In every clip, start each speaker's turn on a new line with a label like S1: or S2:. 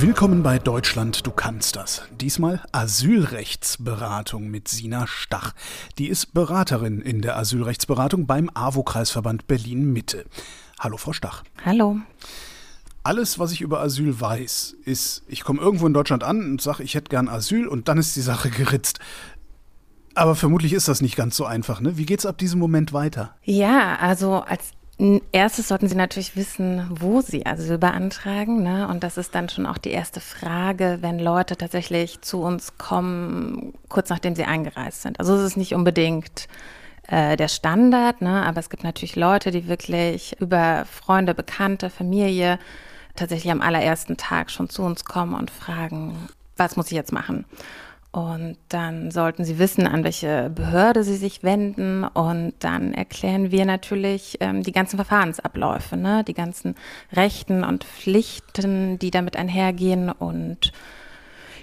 S1: Willkommen bei Deutschland, du kannst das. Diesmal Asylrechtsberatung mit Sina Stach. Die ist Beraterin in der Asylrechtsberatung beim AWO-Kreisverband Berlin-Mitte. Hallo, Frau Stach.
S2: Hallo.
S1: Alles, was ich über Asyl weiß, ist, ich komme irgendwo in Deutschland an und sage, ich hätte gern Asyl und dann ist die Sache geritzt. Aber vermutlich ist das nicht ganz so einfach. Ne? Wie geht es ab diesem Moment weiter?
S2: Ja, also als erstes sollten Sie natürlich wissen, wo Sie Asyl beantragen. Ne? Und das ist dann schon auch die erste Frage, wenn Leute tatsächlich zu uns kommen, kurz nachdem sie eingereist sind. Also es ist nicht unbedingt äh, der Standard, ne? aber es gibt natürlich Leute, die wirklich über Freunde, Bekannte, Familie tatsächlich am allerersten Tag schon zu uns kommen und fragen, was muss ich jetzt machen? Und dann sollten Sie wissen, an welche Behörde Sie sich wenden. Und dann erklären wir natürlich ähm, die ganzen Verfahrensabläufe, ne? die ganzen Rechten und Pflichten, die damit einhergehen. Und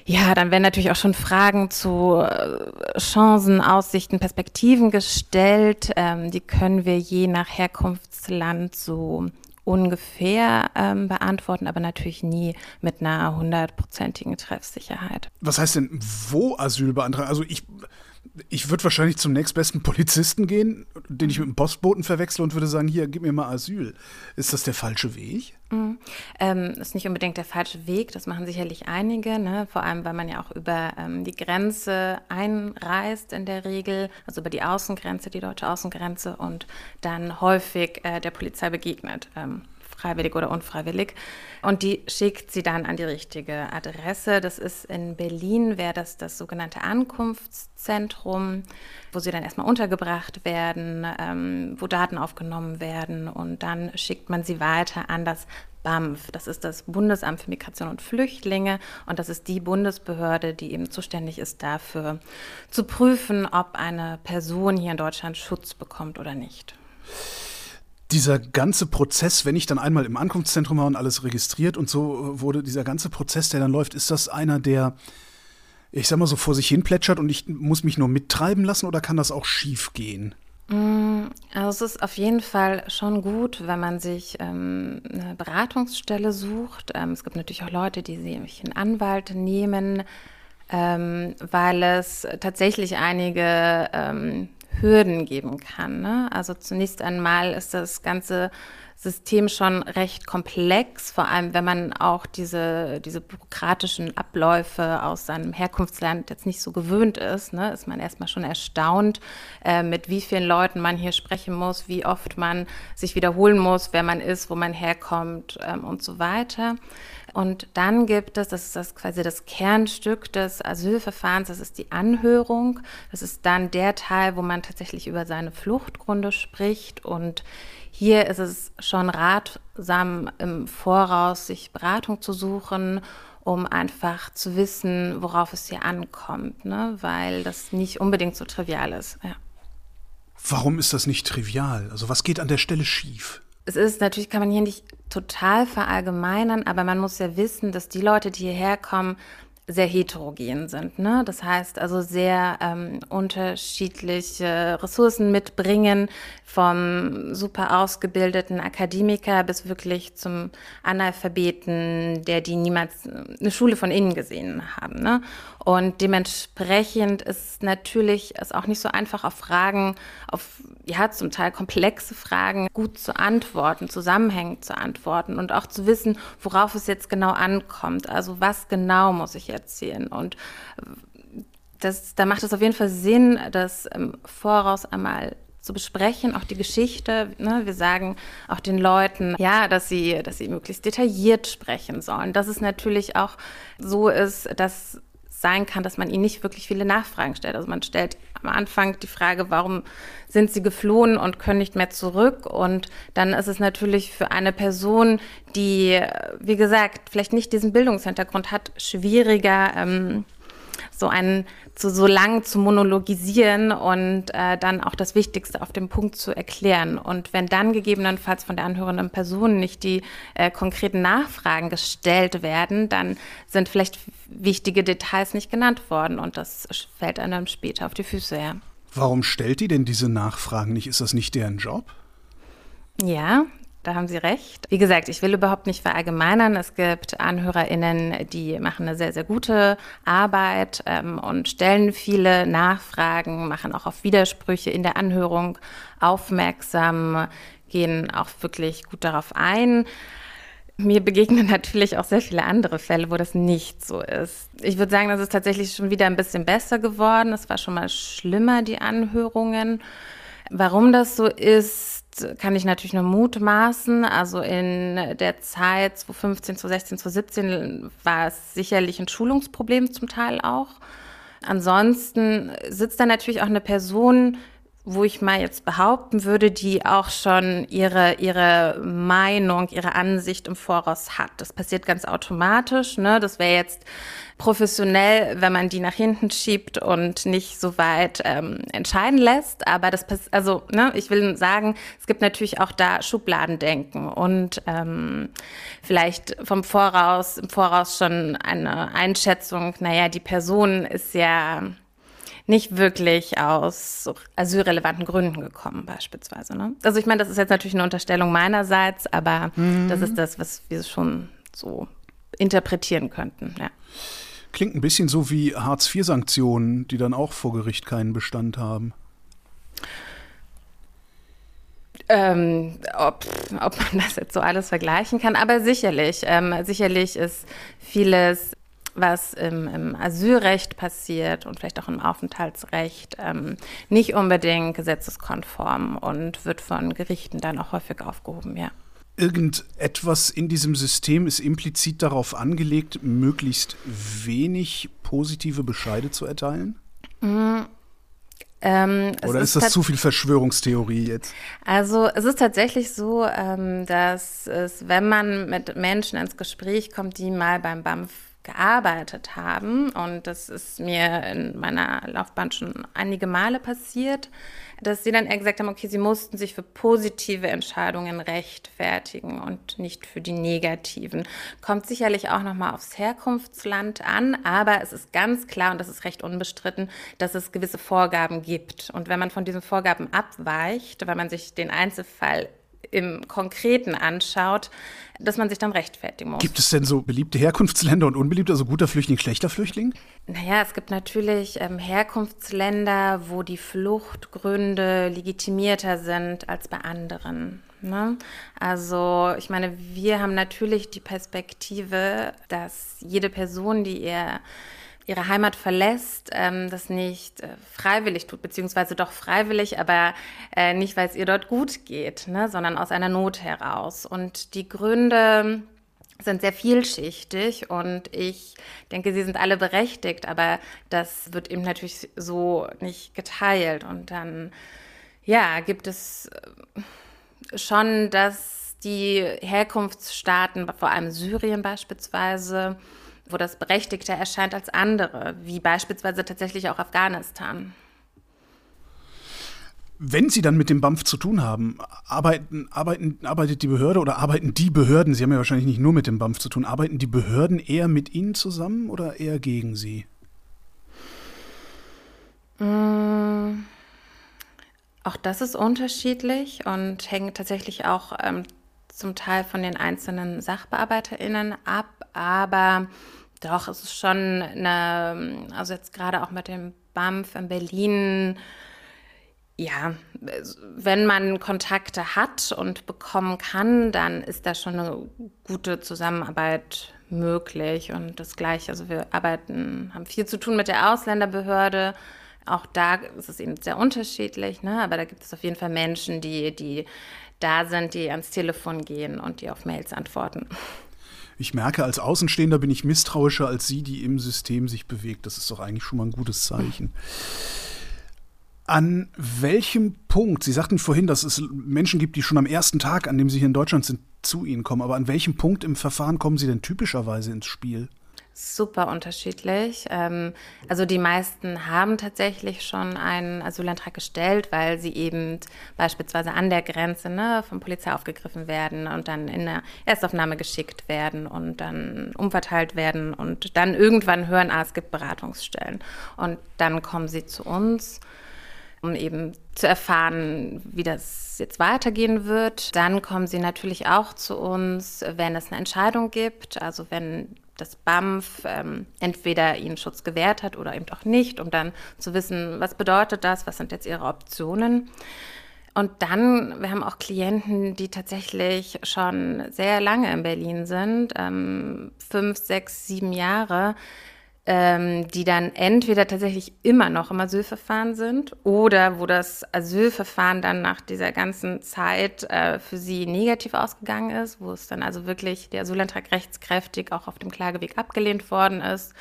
S2: ja, dann werden natürlich auch schon Fragen zu äh, Chancen, Aussichten, Perspektiven gestellt. Ähm, die können wir je nach Herkunftsland so ungefähr ähm, beantworten, aber natürlich nie mit einer hundertprozentigen Treffsicherheit.
S1: Was heißt denn, wo Asyl beantragen? Also ich, ich würde wahrscheinlich zum nächstbesten Polizisten gehen, den ich mit einem Postboten verwechsle und würde sagen, hier, gib mir mal Asyl. Ist das der falsche Weg?
S2: Mhm. Ähm, ist nicht unbedingt der falsche Weg, das machen sicherlich einige, ne? vor allem weil man ja auch über ähm, die Grenze einreist in der Regel, also über die Außengrenze, die deutsche Außengrenze und dann häufig äh, der Polizei begegnet. Ähm, freiwillig oder unfreiwillig. Und die schickt sie dann an die richtige Adresse. Das ist in Berlin, wäre das das sogenannte Ankunftszentrum, wo sie dann erstmal untergebracht werden, ähm, wo Daten aufgenommen werden und dann schickt man sie weiter an das BAMF. Das ist das Bundesamt für Migration und Flüchtlinge und das ist die Bundesbehörde, die eben zuständig ist dafür zu prüfen, ob eine Person hier in Deutschland Schutz bekommt oder nicht
S1: dieser ganze Prozess, wenn ich dann einmal im Ankunftszentrum war und alles registriert und so wurde dieser ganze Prozess, der dann läuft, ist das einer, der, ich sag mal so, vor sich hin plätschert und ich muss mich nur mittreiben lassen oder kann das auch schief gehen?
S2: Mm, also es ist auf jeden Fall schon gut, wenn man sich ähm, eine Beratungsstelle sucht. Ähm, es gibt natürlich auch Leute, die sich einen Anwalt nehmen, ähm, weil es tatsächlich einige ähm, Hürden geben kann. Ne? Also zunächst einmal ist das ganze System schon recht komplex, vor allem wenn man auch diese, diese bürokratischen Abläufe aus seinem Herkunftsland jetzt nicht so gewöhnt ist, ne, ist man erstmal schon erstaunt, äh, mit wie vielen Leuten man hier sprechen muss, wie oft man sich wiederholen muss, wer man ist, wo man herkommt ähm, und so weiter. Und dann gibt es, das ist das quasi das Kernstück des Asylverfahrens, das ist die Anhörung. Das ist dann der Teil, wo man tatsächlich über seine Fluchtgründe spricht. Und hier ist es schon ratsam, im Voraus sich Beratung zu suchen um einfach zu wissen, worauf es hier ankommt, ne? weil das nicht unbedingt so trivial ist. Ja.
S1: Warum ist das nicht trivial? Also was geht an der Stelle schief?
S2: es ist natürlich, kann man hier nicht total verallgemeinern, aber man muss ja wissen, dass die Leute, die hierher kommen, sehr heterogen sind. Ne? Das heißt also sehr ähm, unterschiedliche Ressourcen mitbringen, vom super ausgebildeten Akademiker bis wirklich zum Analphabeten, der die niemals eine Schule von innen gesehen haben. Ne? Und dementsprechend ist natürlich es auch nicht so einfach auf Fragen, auf ja zum Teil komplexe Fragen gut zu antworten, zusammenhängend zu antworten und auch zu wissen, worauf es jetzt genau ankommt. Also was genau muss ich erzählen und das, da macht es auf jeden Fall Sinn, das im Voraus einmal zu besprechen, auch die Geschichte. Ne? Wir sagen auch den Leuten, ja, dass sie, dass sie möglichst detailliert sprechen sollen. Dass es natürlich auch so ist, dass sein kann, dass man ihnen nicht wirklich viele Nachfragen stellt. Also man stellt am Anfang die Frage, warum sind sie geflohen und können nicht mehr zurück? Und dann ist es natürlich für eine Person, die, wie gesagt, vielleicht nicht diesen Bildungshintergrund hat, schwieriger, ähm, so einen zu so lang zu monologisieren und äh, dann auch das Wichtigste auf den Punkt zu erklären. Und wenn dann gegebenenfalls von der anhörenden Person nicht die äh, konkreten Nachfragen gestellt werden, dann sind vielleicht wichtige Details nicht genannt worden und das fällt einem dann später auf die Füße, ja.
S1: Warum stellt die denn diese Nachfragen nicht? Ist das nicht deren Job?
S2: Ja, da haben Sie recht. Wie gesagt, ich will überhaupt nicht verallgemeinern. Es gibt AnhörerInnen, die machen eine sehr, sehr gute Arbeit ähm, und stellen viele Nachfragen, machen auch auf Widersprüche in der Anhörung aufmerksam, gehen auch wirklich gut darauf ein. Mir begegnen natürlich auch sehr viele andere Fälle, wo das nicht so ist. Ich würde sagen, das ist tatsächlich schon wieder ein bisschen besser geworden. Es war schon mal schlimmer, die Anhörungen. Warum das so ist, kann ich natürlich nur mutmaßen. Also in der Zeit 2015, 2016, 2017 war es sicherlich ein Schulungsproblem zum Teil auch. Ansonsten sitzt da natürlich auch eine Person, wo ich mal jetzt behaupten würde, die auch schon ihre, ihre Meinung, ihre Ansicht im Voraus hat. Das passiert ganz automatisch. Ne? Das wäre jetzt professionell, wenn man die nach hinten schiebt und nicht so weit ähm, entscheiden lässt. Aber das also ne, ich will sagen, es gibt natürlich auch da Schubladendenken und ähm, vielleicht vom Voraus, im Voraus schon eine Einschätzung, naja, die Person ist ja nicht wirklich aus asylrelevanten Gründen gekommen, beispielsweise. Ne? Also ich meine, das ist jetzt natürlich eine Unterstellung meinerseits, aber mhm. das ist das, was wir schon so interpretieren könnten. Ja.
S1: Klingt ein bisschen so wie Hartz-IV-Sanktionen, die dann auch vor Gericht keinen Bestand haben.
S2: Ähm, ob, ob man das jetzt so alles vergleichen kann, aber sicherlich. Ähm, sicherlich ist vieles was im, im, Asylrecht passiert und vielleicht auch im Aufenthaltsrecht, ähm, nicht unbedingt gesetzeskonform und wird von Gerichten dann auch häufig aufgehoben, ja.
S1: Irgendetwas in diesem System ist implizit darauf angelegt, möglichst wenig positive Bescheide zu erteilen? Mhm. Ähm, Oder ist, ist das zu viel Verschwörungstheorie jetzt?
S2: Also es ist tatsächlich so, ähm, dass es, wenn man mit Menschen ins Gespräch kommt, die mal beim BAMF gearbeitet haben, und das ist mir in meiner Laufbahn schon einige Male passiert, dass sie dann gesagt haben, okay, sie mussten sich für positive Entscheidungen rechtfertigen und nicht für die negativen. Kommt sicherlich auch nochmal aufs Herkunftsland an, aber es ist ganz klar, und das ist recht unbestritten, dass es gewisse Vorgaben gibt. Und wenn man von diesen Vorgaben abweicht, weil man sich den Einzelfall im Konkreten anschaut, dass man sich dann rechtfertigen muss.
S1: Gibt es denn so beliebte Herkunftsländer und unbeliebte, also guter Flüchtling, schlechter Flüchtling?
S2: Naja, es gibt natürlich ähm, Herkunftsländer, wo die Fluchtgründe legitimierter sind als bei anderen. Ne? Also ich meine, wir haben natürlich die Perspektive, dass jede Person, die ihr ihre Heimat verlässt, ähm, das nicht äh, freiwillig tut, beziehungsweise doch freiwillig, aber äh, nicht, weil es ihr dort gut geht, ne, sondern aus einer Not heraus. Und die Gründe sind sehr vielschichtig und ich denke, sie sind alle berechtigt, aber das wird eben natürlich so nicht geteilt. Und dann, ja, gibt es äh, schon, dass die Herkunftsstaaten, vor allem Syrien beispielsweise, wo das berechtigter erscheint als andere, wie beispielsweise tatsächlich auch Afghanistan.
S1: Wenn Sie dann mit dem BAMF zu tun haben, arbeiten, arbeiten, arbeitet die Behörde oder arbeiten die Behörden, Sie haben ja wahrscheinlich nicht nur mit dem BAMF zu tun, arbeiten die Behörden eher mit Ihnen zusammen oder eher gegen Sie?
S2: Mmh. Auch das ist unterschiedlich und hängt tatsächlich auch ähm, zum Teil von den einzelnen SachbearbeiterInnen ab, aber doch, es ist schon eine, also jetzt gerade auch mit dem BAMF in Berlin, ja, wenn man Kontakte hat und bekommen kann, dann ist da schon eine gute Zusammenarbeit möglich. Und das Gleiche, also wir arbeiten, haben viel zu tun mit der Ausländerbehörde. Auch da ist es eben sehr unterschiedlich, ne? aber da gibt es auf jeden Fall Menschen, die, die da sind, die ans Telefon gehen und die auf Mails antworten.
S1: Ich merke, als Außenstehender bin ich misstrauischer als Sie, die im System sich bewegt. Das ist doch eigentlich schon mal ein gutes Zeichen. An welchem Punkt, Sie sagten vorhin, dass es Menschen gibt, die schon am ersten Tag, an dem Sie hier in Deutschland sind, zu Ihnen kommen, aber an welchem Punkt im Verfahren kommen Sie denn typischerweise ins Spiel?
S2: Super unterschiedlich. Ähm, also die meisten haben tatsächlich schon einen Asylantrag gestellt, weil sie eben beispielsweise an der Grenze ne, von Polizei aufgegriffen werden und dann in eine Erstaufnahme geschickt werden und dann umverteilt werden und dann irgendwann hören, ah, es gibt Beratungsstellen. Und dann kommen sie zu uns. um eben zu erfahren, wie das jetzt weitergehen wird. Dann kommen sie natürlich auch zu uns, wenn es eine Entscheidung gibt, also wenn das BAMF ähm, entweder ihnen Schutz gewährt hat oder eben auch nicht, um dann zu wissen, was bedeutet das, was sind jetzt ihre Optionen. Und dann, wir haben auch Klienten, die tatsächlich schon sehr lange in Berlin sind, ähm, fünf, sechs, sieben Jahre, ähm, die dann entweder tatsächlich immer noch im Asylverfahren sind oder wo das Asylverfahren dann nach dieser ganzen Zeit äh, für sie negativ ausgegangen ist, wo es dann also wirklich der Asylantrag rechtskräftig auch auf dem Klageweg abgelehnt worden ist,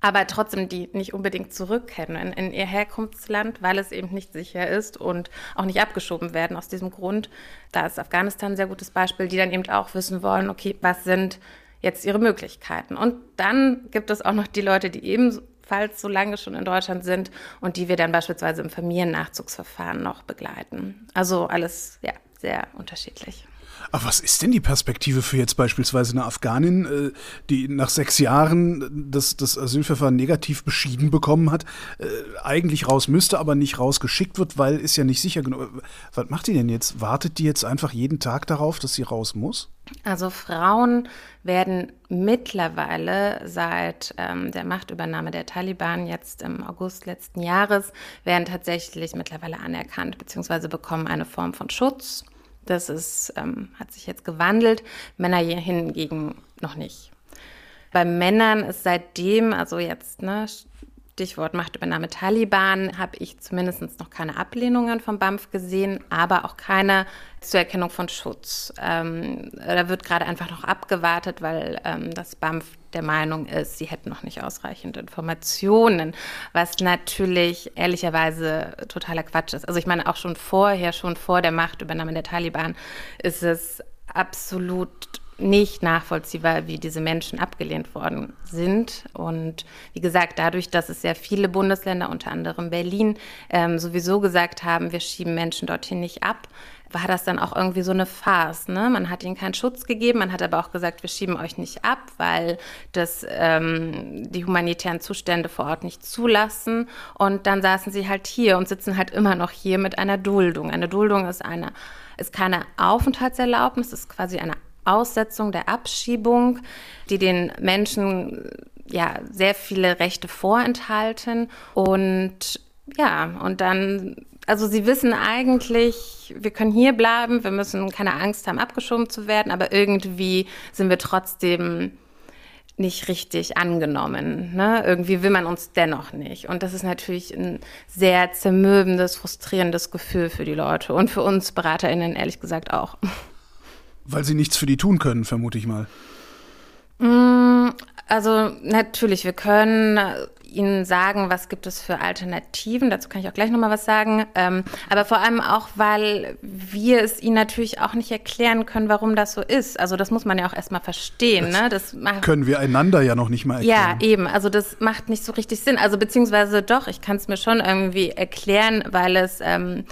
S2: aber trotzdem die nicht unbedingt zurückkehren in, in ihr Herkunftsland, weil es eben nicht sicher ist und auch nicht abgeschoben werden aus diesem Grund. Da ist Afghanistan ein sehr gutes Beispiel, die dann eben auch wissen wollen, okay, was sind jetzt ihre Möglichkeiten. Und dann gibt es auch noch die Leute, die ebenfalls so lange schon in Deutschland sind und die wir dann beispielsweise im Familiennachzugsverfahren noch begleiten. Also alles, ja, sehr unterschiedlich.
S1: Aber was ist denn die Perspektive für jetzt beispielsweise eine Afghanin, äh, die nach sechs Jahren das, das Asylverfahren negativ beschieden bekommen hat, äh, eigentlich raus müsste, aber nicht rausgeschickt wird, weil ist ja nicht sicher genug. Was macht die denn jetzt? Wartet die jetzt einfach jeden Tag darauf, dass sie raus muss?
S2: Also Frauen werden mittlerweile seit ähm, der Machtübernahme der Taliban jetzt im August letzten Jahres, werden tatsächlich mittlerweile anerkannt bzw. bekommen eine Form von Schutz. Das ist, ähm, hat sich jetzt gewandelt, Männer hingegen noch nicht. Bei Männern ist seitdem, also jetzt, ne, Stichwort Machtübernahme Taliban, habe ich zumindest noch keine Ablehnungen vom BAMF gesehen, aber auch keine Zuerkennung von Schutz. Ähm, da wird gerade einfach noch abgewartet, weil ähm, das BAMF der Meinung ist, sie hätten noch nicht ausreichend Informationen, was natürlich ehrlicherweise totaler Quatsch ist. Also ich meine, auch schon vorher, schon vor der Machtübernahme der Taliban, ist es absolut nicht nachvollziehbar, wie diese Menschen abgelehnt worden sind. Und wie gesagt, dadurch, dass es sehr viele Bundesländer, unter anderem Berlin, ähm, sowieso gesagt haben, wir schieben Menschen dorthin nicht ab, war das dann auch irgendwie so eine Farce. Ne? Man hat ihnen keinen Schutz gegeben, man hat aber auch gesagt, wir schieben euch nicht ab, weil das ähm, die humanitären Zustände vor Ort nicht zulassen. Und dann saßen sie halt hier und sitzen halt immer noch hier mit einer Duldung. Eine Duldung ist eine ist keine Aufenthaltserlaubnis, ist quasi eine Aussetzung der Abschiebung, die den Menschen ja sehr viele Rechte vorenthalten und ja, und dann, also sie wissen eigentlich, wir können hier bleiben, wir müssen keine Angst haben, abgeschoben zu werden, aber irgendwie sind wir trotzdem nicht richtig angenommen. Ne? Irgendwie will man uns dennoch nicht. Und das ist natürlich ein sehr zermürbendes, frustrierendes Gefühl für die Leute und für uns BeraterInnen ehrlich gesagt auch.
S1: Weil sie nichts für die tun können, vermute ich mal.
S2: Mm, also natürlich, wir können Ihnen sagen, was gibt es für Alternativen. Dazu kann ich auch gleich nochmal was sagen. Ähm, aber vor allem auch, weil wir es Ihnen natürlich auch nicht erklären können, warum das so ist. Also das muss man ja auch erstmal verstehen. Das,
S1: ne? das können wir einander ja noch nicht mal
S2: erklären. Ja, eben. Also das macht nicht so richtig Sinn. Also beziehungsweise doch, ich kann es mir schon irgendwie erklären, weil es ähm,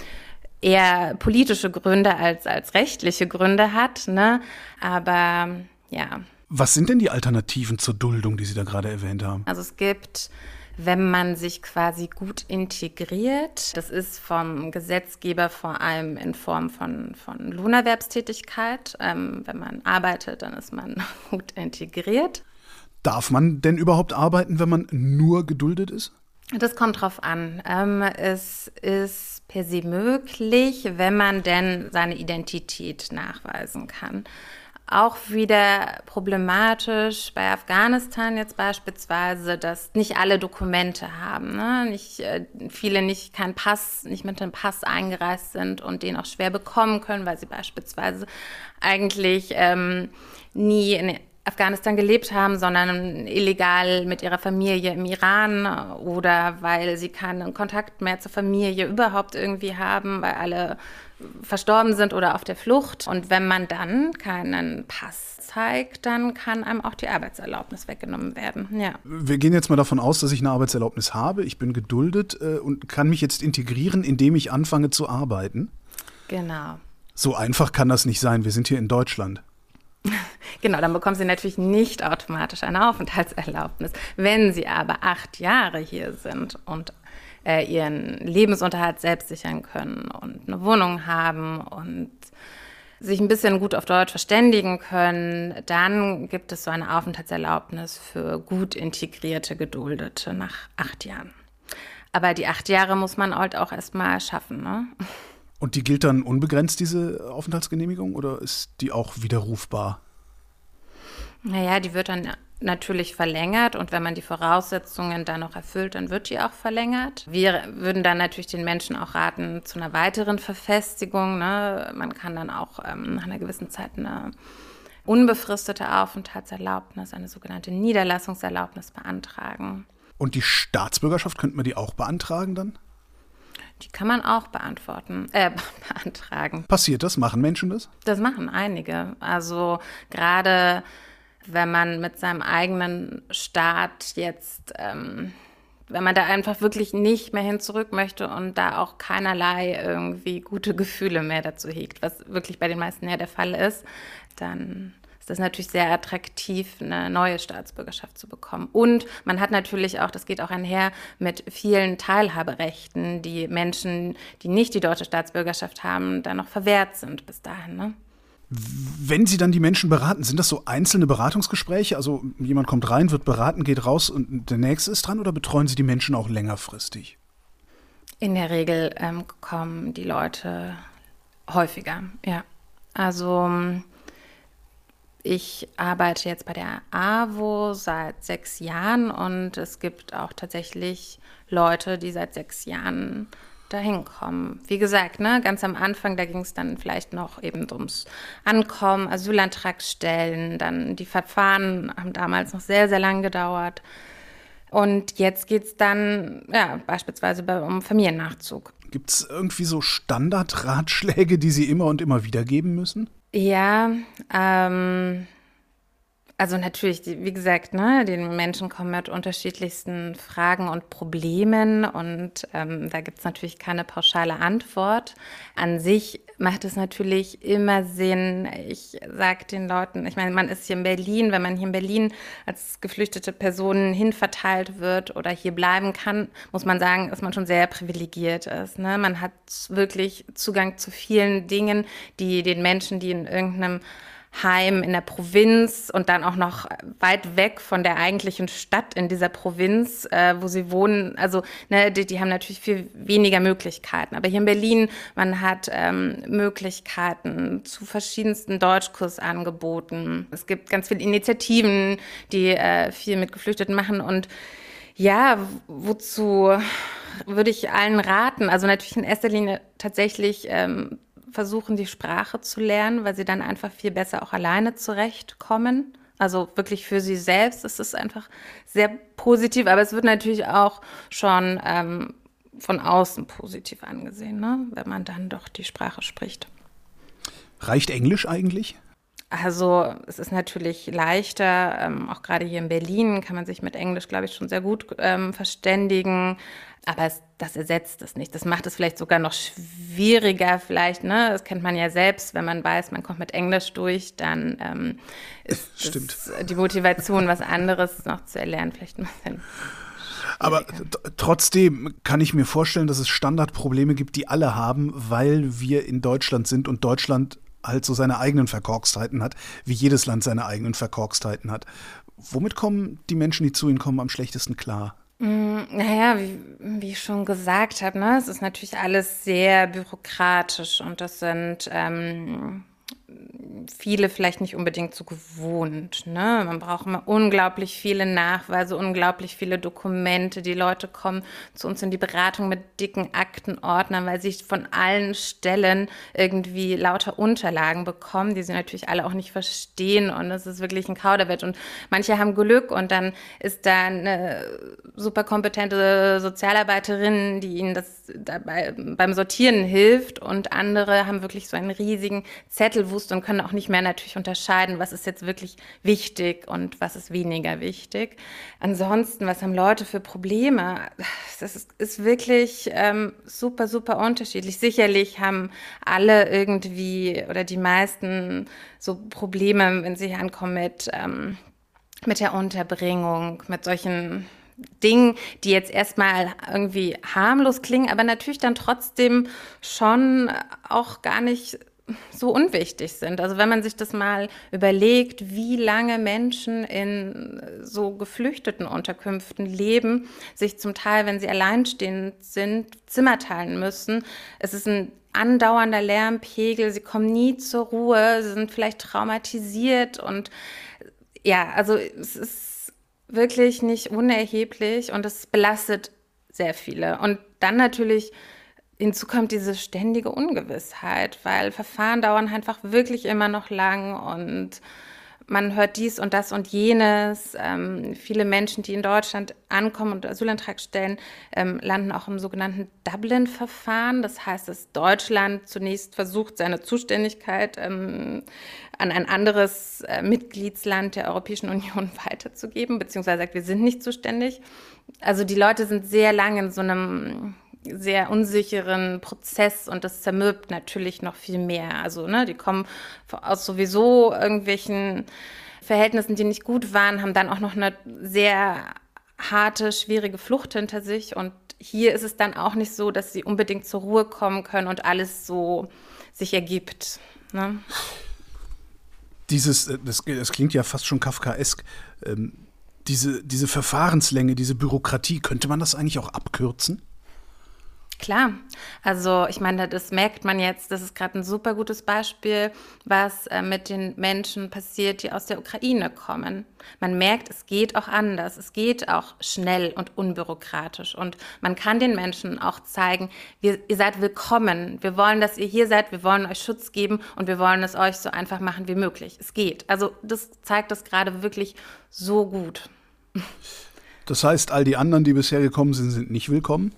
S2: eher politische Gründe als, als rechtliche Gründe hat. Ne? Aber ja.
S1: Was sind denn die Alternativen zur Duldung, die Sie da gerade erwähnt haben?
S2: Also es gibt wenn man sich quasi gut integriert. Das ist vom Gesetzgeber vor allem in Form von, von Lohnerwerbstätigkeit. Ähm, wenn man arbeitet, dann ist man gut integriert.
S1: Darf man denn überhaupt arbeiten, wenn man nur geduldet ist?
S2: Das kommt drauf an. Ähm, es ist per se möglich, wenn man denn seine Identität nachweisen kann. Auch wieder problematisch bei Afghanistan jetzt beispielsweise, dass nicht alle Dokumente haben, ne? nicht, äh, viele nicht keinen Pass, nicht mit einem Pass eingereist sind und den auch schwer bekommen können, weil sie beispielsweise eigentlich ähm, nie in Afghanistan gelebt haben, sondern illegal mit ihrer Familie im Iran oder weil sie keinen Kontakt mehr zur Familie überhaupt irgendwie haben, weil alle verstorben sind oder auf der Flucht. Und wenn man dann keinen Pass zeigt, dann kann einem auch die Arbeitserlaubnis weggenommen werden. Ja.
S1: Wir gehen jetzt mal davon aus, dass ich eine Arbeitserlaubnis habe. Ich bin geduldet äh, und kann mich jetzt integrieren, indem ich anfange zu arbeiten.
S2: Genau.
S1: So einfach kann das nicht sein. Wir sind hier in Deutschland.
S2: Genau, dann bekommen Sie natürlich nicht automatisch eine Aufenthaltserlaubnis. Wenn Sie aber acht Jahre hier sind und äh, ihren Lebensunterhalt selbst sichern können und eine Wohnung haben und sich ein bisschen gut auf Deutsch verständigen können, dann gibt es so eine Aufenthaltserlaubnis für gut integrierte Geduldete nach acht Jahren. Aber die acht Jahre muss man halt auch erstmal schaffen. Ne?
S1: Und die gilt dann unbegrenzt, diese Aufenthaltsgenehmigung, oder ist die auch widerrufbar?
S2: Naja, die wird dann natürlich verlängert und wenn man die Voraussetzungen dann noch erfüllt, dann wird die auch verlängert. Wir würden dann natürlich den Menschen auch raten zu einer weiteren Verfestigung. Ne? Man kann dann auch ähm, nach einer gewissen Zeit eine unbefristete Aufenthaltserlaubnis, eine sogenannte Niederlassungserlaubnis beantragen.
S1: Und die Staatsbürgerschaft, könnte man die auch beantragen dann?
S2: Die kann man auch beantworten, äh, beantragen.
S1: Passiert das? Machen Menschen das?
S2: Das machen einige. Also gerade wenn man mit seinem eigenen Staat jetzt, ähm, wenn man da einfach wirklich nicht mehr hin zurück möchte und da auch keinerlei irgendwie gute Gefühle mehr dazu hegt, was wirklich bei den meisten ja der Fall ist, dann ist das natürlich sehr attraktiv, eine neue Staatsbürgerschaft zu bekommen. Und man hat natürlich auch, das geht auch einher mit vielen Teilhaberechten, die Menschen, die nicht die deutsche Staatsbürgerschaft haben, da noch verwehrt sind bis dahin. Ne?
S1: Wenn Sie dann die Menschen beraten, sind das so einzelne Beratungsgespräche? Also jemand kommt rein, wird beraten, geht raus und der nächste ist dran oder betreuen Sie die Menschen auch längerfristig?
S2: In der Regel ähm, kommen die Leute häufiger, ja. Also ich arbeite jetzt bei der AWO seit sechs Jahren und es gibt auch tatsächlich Leute, die seit sechs Jahren dahin kommen. Wie gesagt, ne, ganz am Anfang, da ging es dann vielleicht noch eben ums Ankommen, Asylantrag stellen, dann die Verfahren haben damals noch sehr, sehr lang gedauert. Und jetzt geht es dann ja, beispielsweise bei, um Familiennachzug.
S1: Gibt es irgendwie so Standardratschläge, die Sie immer und immer wieder geben müssen?
S2: Ja, ähm, also natürlich, wie gesagt, ne, die Menschen kommen mit unterschiedlichsten Fragen und Problemen und ähm, da gibt es natürlich keine pauschale Antwort. An sich macht es natürlich immer Sinn, ich sage den Leuten, ich meine, man ist hier in Berlin, wenn man hier in Berlin als geflüchtete Person hinverteilt wird oder hier bleiben kann, muss man sagen, dass man schon sehr privilegiert ist. Ne? Man hat wirklich Zugang zu vielen Dingen, die den Menschen, die in irgendeinem Heim in der Provinz und dann auch noch weit weg von der eigentlichen Stadt in dieser Provinz, äh, wo sie wohnen. Also ne, die, die haben natürlich viel weniger Möglichkeiten. Aber hier in Berlin, man hat ähm, Möglichkeiten zu verschiedensten Deutschkursangeboten. Es gibt ganz viele Initiativen, die äh, viel mit Geflüchteten machen und ja, wozu würde ich allen raten? Also natürlich in erster Linie tatsächlich ähm, versuchen, die Sprache zu lernen, weil sie dann einfach viel besser auch alleine zurechtkommen. Also wirklich für sie selbst ist es einfach sehr positiv, aber es wird natürlich auch schon ähm, von außen positiv angesehen, ne? wenn man dann doch die Sprache spricht.
S1: Reicht Englisch eigentlich?
S2: Also es ist natürlich leichter, ähm, auch gerade hier in Berlin kann man sich mit Englisch, glaube ich, schon sehr gut ähm, verständigen. Aber es, das ersetzt es nicht. Das macht es vielleicht sogar noch schwieriger, vielleicht, ne? Das kennt man ja selbst, wenn man weiß, man kommt mit Englisch durch, dann ähm, ist die Motivation, was anderes noch zu erlernen, vielleicht ein bisschen.
S1: Aber trotzdem kann ich mir vorstellen, dass es Standardprobleme gibt, die alle haben, weil wir in Deutschland sind und Deutschland halt so seine eigenen Verkorkstheiten hat, wie jedes Land seine eigenen Verkorkstheiten hat. Womit kommen die Menschen, die zu ihnen kommen, am schlechtesten klar?
S2: Mm, naja, wie, wie, ich schon gesagt habe, ne, es ist natürlich alles sehr bürokratisch und das sind ähm, viele vielleicht nicht unbedingt so gewohnt. Ne? Man braucht immer unglaublich viele Nachweise, unglaublich viele Dokumente. Die Leute kommen zu uns in die Beratung mit dicken Aktenordnern, weil sie von allen Stellen irgendwie lauter Unterlagen bekommen, die sie natürlich alle auch nicht verstehen. Und es ist wirklich ein Kauderwett. Und manche haben Glück und dann ist da eine super kompetente Sozialarbeiterin, die ihnen das dabei beim Sortieren hilft. Und andere haben wirklich so einen riesigen Zettelwust und können auch nicht mehr natürlich unterscheiden, was ist jetzt wirklich wichtig und was ist weniger wichtig. Ansonsten, was haben Leute für Probleme? Das ist, ist wirklich ähm, super, super unterschiedlich. Sicherlich haben alle irgendwie oder die meisten so Probleme, wenn sie ankommen mit, ähm, mit der Unterbringung, mit solchen Dingen, die jetzt erstmal irgendwie harmlos klingen, aber natürlich dann trotzdem schon auch gar nicht so unwichtig sind. Also wenn man sich das mal überlegt, wie lange Menschen in so geflüchteten Unterkünften leben, sich zum Teil, wenn sie alleinstehend sind, Zimmer teilen müssen. Es ist ein andauernder Lärmpegel, sie kommen nie zur Ruhe, sie sind vielleicht traumatisiert und ja, also es ist wirklich nicht unerheblich und es belastet sehr viele. Und dann natürlich hinzu kommt diese ständige Ungewissheit, weil Verfahren dauern einfach wirklich immer noch lang und man hört dies und das und jenes. Ähm, viele Menschen, die in Deutschland ankommen und Asylantrag stellen, ähm, landen auch im sogenannten Dublin-Verfahren. Das heißt, dass Deutschland zunächst versucht, seine Zuständigkeit ähm, an ein anderes äh, Mitgliedsland der Europäischen Union weiterzugeben, beziehungsweise sagt, wir sind nicht zuständig. Also die Leute sind sehr lange in so einem sehr unsicheren Prozess und das zermürbt natürlich noch viel mehr. Also, ne, die kommen aus sowieso irgendwelchen Verhältnissen, die nicht gut waren, haben dann auch noch eine sehr harte, schwierige Flucht hinter sich und hier ist es dann auch nicht so, dass sie unbedingt zur Ruhe kommen können und alles so sich ergibt. Ne?
S1: Dieses, äh, das, das klingt ja fast schon kafkaesk. Ähm, diese, diese Verfahrenslänge, diese Bürokratie, könnte man das eigentlich auch abkürzen?
S2: Klar, also ich meine, das merkt man jetzt, das ist gerade ein super gutes Beispiel, was äh, mit den Menschen passiert, die aus der Ukraine kommen. Man merkt, es geht auch anders, es geht auch schnell und unbürokratisch und man kann den Menschen auch zeigen, wir, ihr seid willkommen, wir wollen, dass ihr hier seid, wir wollen euch Schutz geben und wir wollen es euch so einfach machen wie möglich. Es geht. Also das zeigt das gerade wirklich so gut.
S1: Das heißt, all die anderen, die bisher gekommen sind, sind nicht willkommen?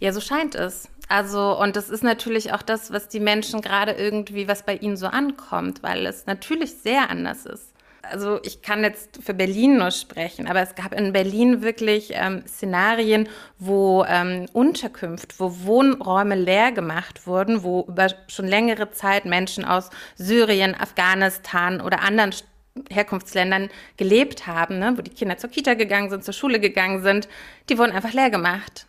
S2: Ja, so scheint es. Also, und das ist natürlich auch das, was die Menschen gerade irgendwie, was bei ihnen so ankommt, weil es natürlich sehr anders ist. Also ich kann jetzt für Berlin nur sprechen, aber es gab in Berlin wirklich ähm, Szenarien, wo ähm, Unterkünfte, wo Wohnräume leer gemacht wurden, wo über schon längere Zeit Menschen aus Syrien, Afghanistan oder anderen Herkunftsländern gelebt haben, ne, wo die Kinder zur Kita gegangen sind, zur Schule gegangen sind, die wurden einfach leer gemacht.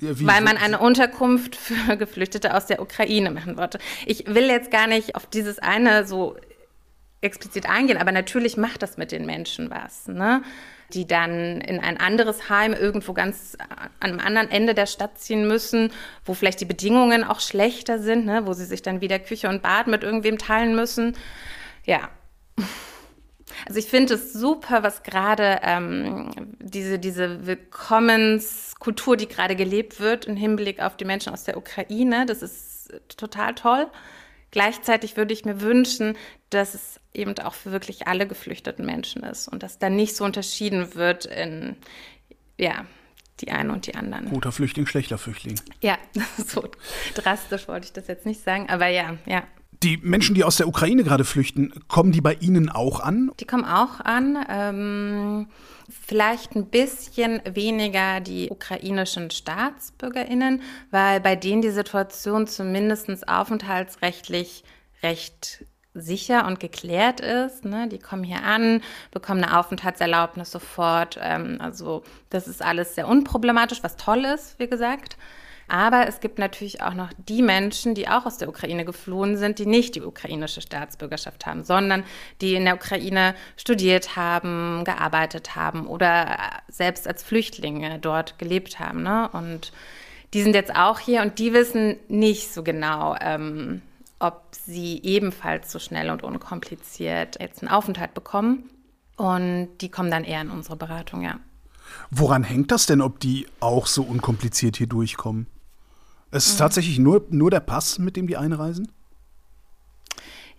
S2: Ja, weil man eine Unterkunft für Geflüchtete aus der Ukraine machen wollte. Ich will jetzt gar nicht auf dieses eine so explizit eingehen, aber natürlich macht das mit den Menschen was, ne? die dann in ein anderes Heim irgendwo ganz am anderen Ende der Stadt ziehen müssen, wo vielleicht die Bedingungen auch schlechter sind, ne? wo sie sich dann wieder Küche und Bad mit irgendwem teilen müssen. Ja. Also ich finde es super, was gerade ähm, diese, diese Willkommenskultur, die gerade gelebt wird im Hinblick auf die Menschen aus der Ukraine, das ist total toll. Gleichzeitig würde ich mir wünschen, dass es eben auch für wirklich alle geflüchteten Menschen ist und dass da nicht so unterschieden wird in, ja, die einen und die anderen.
S1: Guter Flüchtling, schlechter Flüchtling.
S2: Ja, so drastisch wollte ich das jetzt nicht sagen, aber ja, ja.
S1: Die Menschen, die aus der Ukraine gerade flüchten, kommen die bei Ihnen auch an?
S2: Die kommen auch an. Ähm, vielleicht ein bisschen weniger die ukrainischen StaatsbürgerInnen, weil bei denen die Situation zumindest aufenthaltsrechtlich recht sicher und geklärt ist. Ne? Die kommen hier an, bekommen eine Aufenthaltserlaubnis sofort. Ähm, also das ist alles sehr unproblematisch, was toll ist, wie gesagt. Aber es gibt natürlich auch noch die Menschen, die auch aus der Ukraine geflohen sind, die nicht die ukrainische Staatsbürgerschaft haben, sondern die in der Ukraine studiert haben, gearbeitet haben oder selbst als Flüchtlinge dort gelebt haben. Ne? Und die sind jetzt auch hier und die wissen nicht so genau, ähm, ob sie ebenfalls so schnell und unkompliziert jetzt einen Aufenthalt bekommen. Und die kommen dann eher in unsere Beratung, ja.
S1: Woran hängt das denn, ob die auch so unkompliziert hier durchkommen? Es ist mhm. tatsächlich nur, nur der Pass, mit dem die einreisen?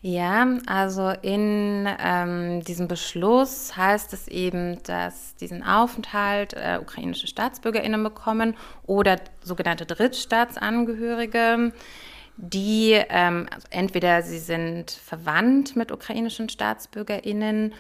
S2: Ja, also in ähm, diesem Beschluss heißt es eben, dass diesen Aufenthalt äh, ukrainische StaatsbürgerInnen bekommen oder sogenannte Drittstaatsangehörige, die ähm, also entweder sie sind verwandt mit ukrainischen StaatsbürgerInnen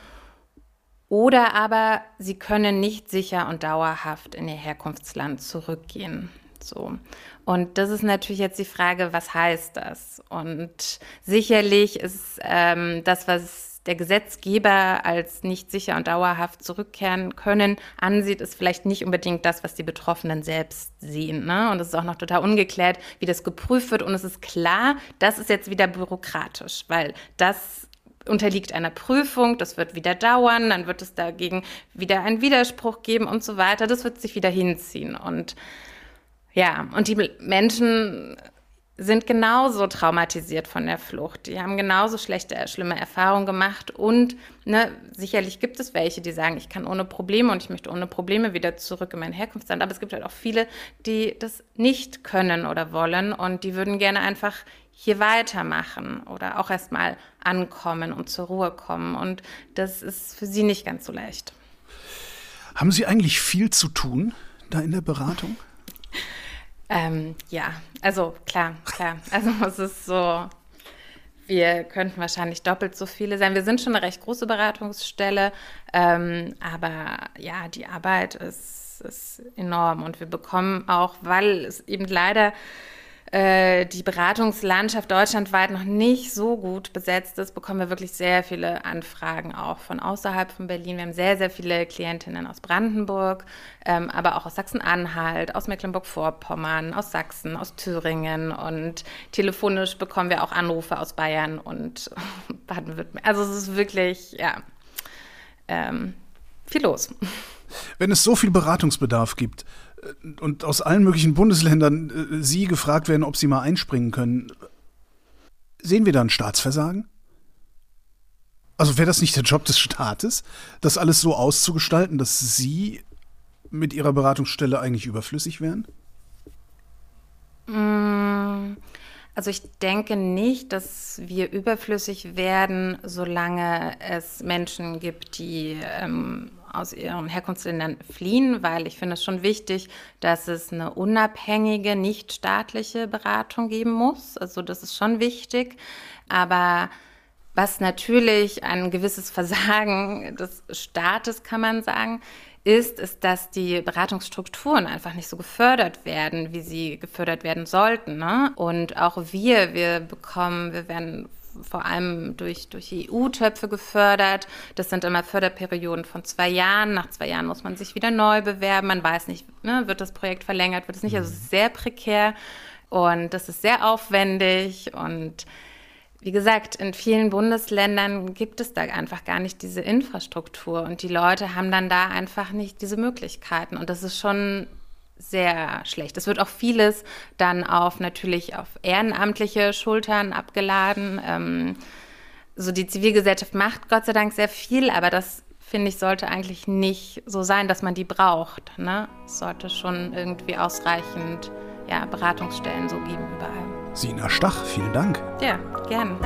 S2: oder aber sie können nicht sicher und dauerhaft in ihr Herkunftsland zurückgehen. So. Und das ist natürlich jetzt die Frage, was heißt das? Und sicherlich ist ähm, das, was der Gesetzgeber als nicht sicher und dauerhaft zurückkehren können, ansieht, ist vielleicht nicht unbedingt das, was die Betroffenen selbst sehen. Ne? Und es ist auch noch total ungeklärt, wie das geprüft wird. Und es ist klar, das ist jetzt wieder bürokratisch, weil das unterliegt einer Prüfung, das wird wieder dauern, dann wird es dagegen wieder einen Widerspruch geben und so weiter. Das wird sich wieder hinziehen. Und ja, und die Menschen sind genauso traumatisiert von der Flucht. Die haben genauso schlechte, schlimme Erfahrungen gemacht. Und ne, sicherlich gibt es welche, die sagen, ich kann ohne Probleme und ich möchte ohne Probleme wieder zurück in mein Herkunftsland. Aber es gibt halt auch viele, die das nicht können oder wollen und die würden gerne einfach hier weitermachen oder auch erstmal ankommen und zur Ruhe kommen. Und das ist für sie nicht ganz so leicht.
S1: Haben Sie eigentlich viel zu tun da in der Beratung?
S2: Ähm, ja, also klar, klar. Also es ist so, wir könnten wahrscheinlich doppelt so viele sein. Wir sind schon eine recht große Beratungsstelle, ähm, aber ja, die Arbeit ist, ist enorm und wir bekommen auch, weil es eben leider äh, die Beratungslandschaft deutschlandweit noch nicht so gut besetzt ist, bekommen wir wirklich sehr viele Anfragen auch von außerhalb von Berlin. Wir haben sehr, sehr viele Klientinnen aus Brandenburg, ähm, aber auch aus Sachsen-Anhalt, aus Mecklenburg-Vorpommern, aus Sachsen, aus Thüringen und telefonisch bekommen wir auch Anrufe aus Bayern und Baden-Württemberg. Also es ist wirklich, ja, ähm, viel los.
S1: Wenn es so viel Beratungsbedarf gibt, und aus allen möglichen Bundesländern äh, Sie gefragt werden, ob Sie mal einspringen können, sehen wir da ein Staatsversagen? Also wäre das nicht der Job des Staates, das alles so auszugestalten, dass Sie mit Ihrer Beratungsstelle eigentlich überflüssig wären?
S2: Mm, also ich denke nicht, dass wir überflüssig werden, solange es Menschen gibt, die ähm, aus ihren Herkunftsländern fliehen, weil ich finde es schon wichtig, dass es eine unabhängige, nicht staatliche Beratung geben muss. Also das ist schon wichtig. Aber was natürlich ein gewisses Versagen des Staates, kann man sagen, ist, ist, dass die Beratungsstrukturen einfach nicht so gefördert werden, wie sie gefördert werden sollten. Ne? Und auch wir, wir bekommen, wir werden vor allem durch, durch EU-Töpfe gefördert. Das sind immer Förderperioden von zwei Jahren. Nach zwei Jahren muss man sich wieder neu bewerben. Man weiß nicht, ne, wird das Projekt verlängert, wird es nicht. Also es ist sehr prekär und das ist sehr aufwendig und wie gesagt, in vielen Bundesländern gibt es da einfach gar nicht diese Infrastruktur und die Leute haben dann da einfach nicht diese Möglichkeiten und das ist schon sehr schlecht. Es wird auch vieles dann auf natürlich auf ehrenamtliche Schultern abgeladen. Ähm, so die Zivilgesellschaft macht Gott sei Dank sehr viel, aber das finde ich sollte eigentlich nicht so sein, dass man die braucht. Ne? Es sollte schon irgendwie ausreichend ja, Beratungsstellen so geben überall.
S1: Sina Stach, vielen Dank.
S2: Ja, gern.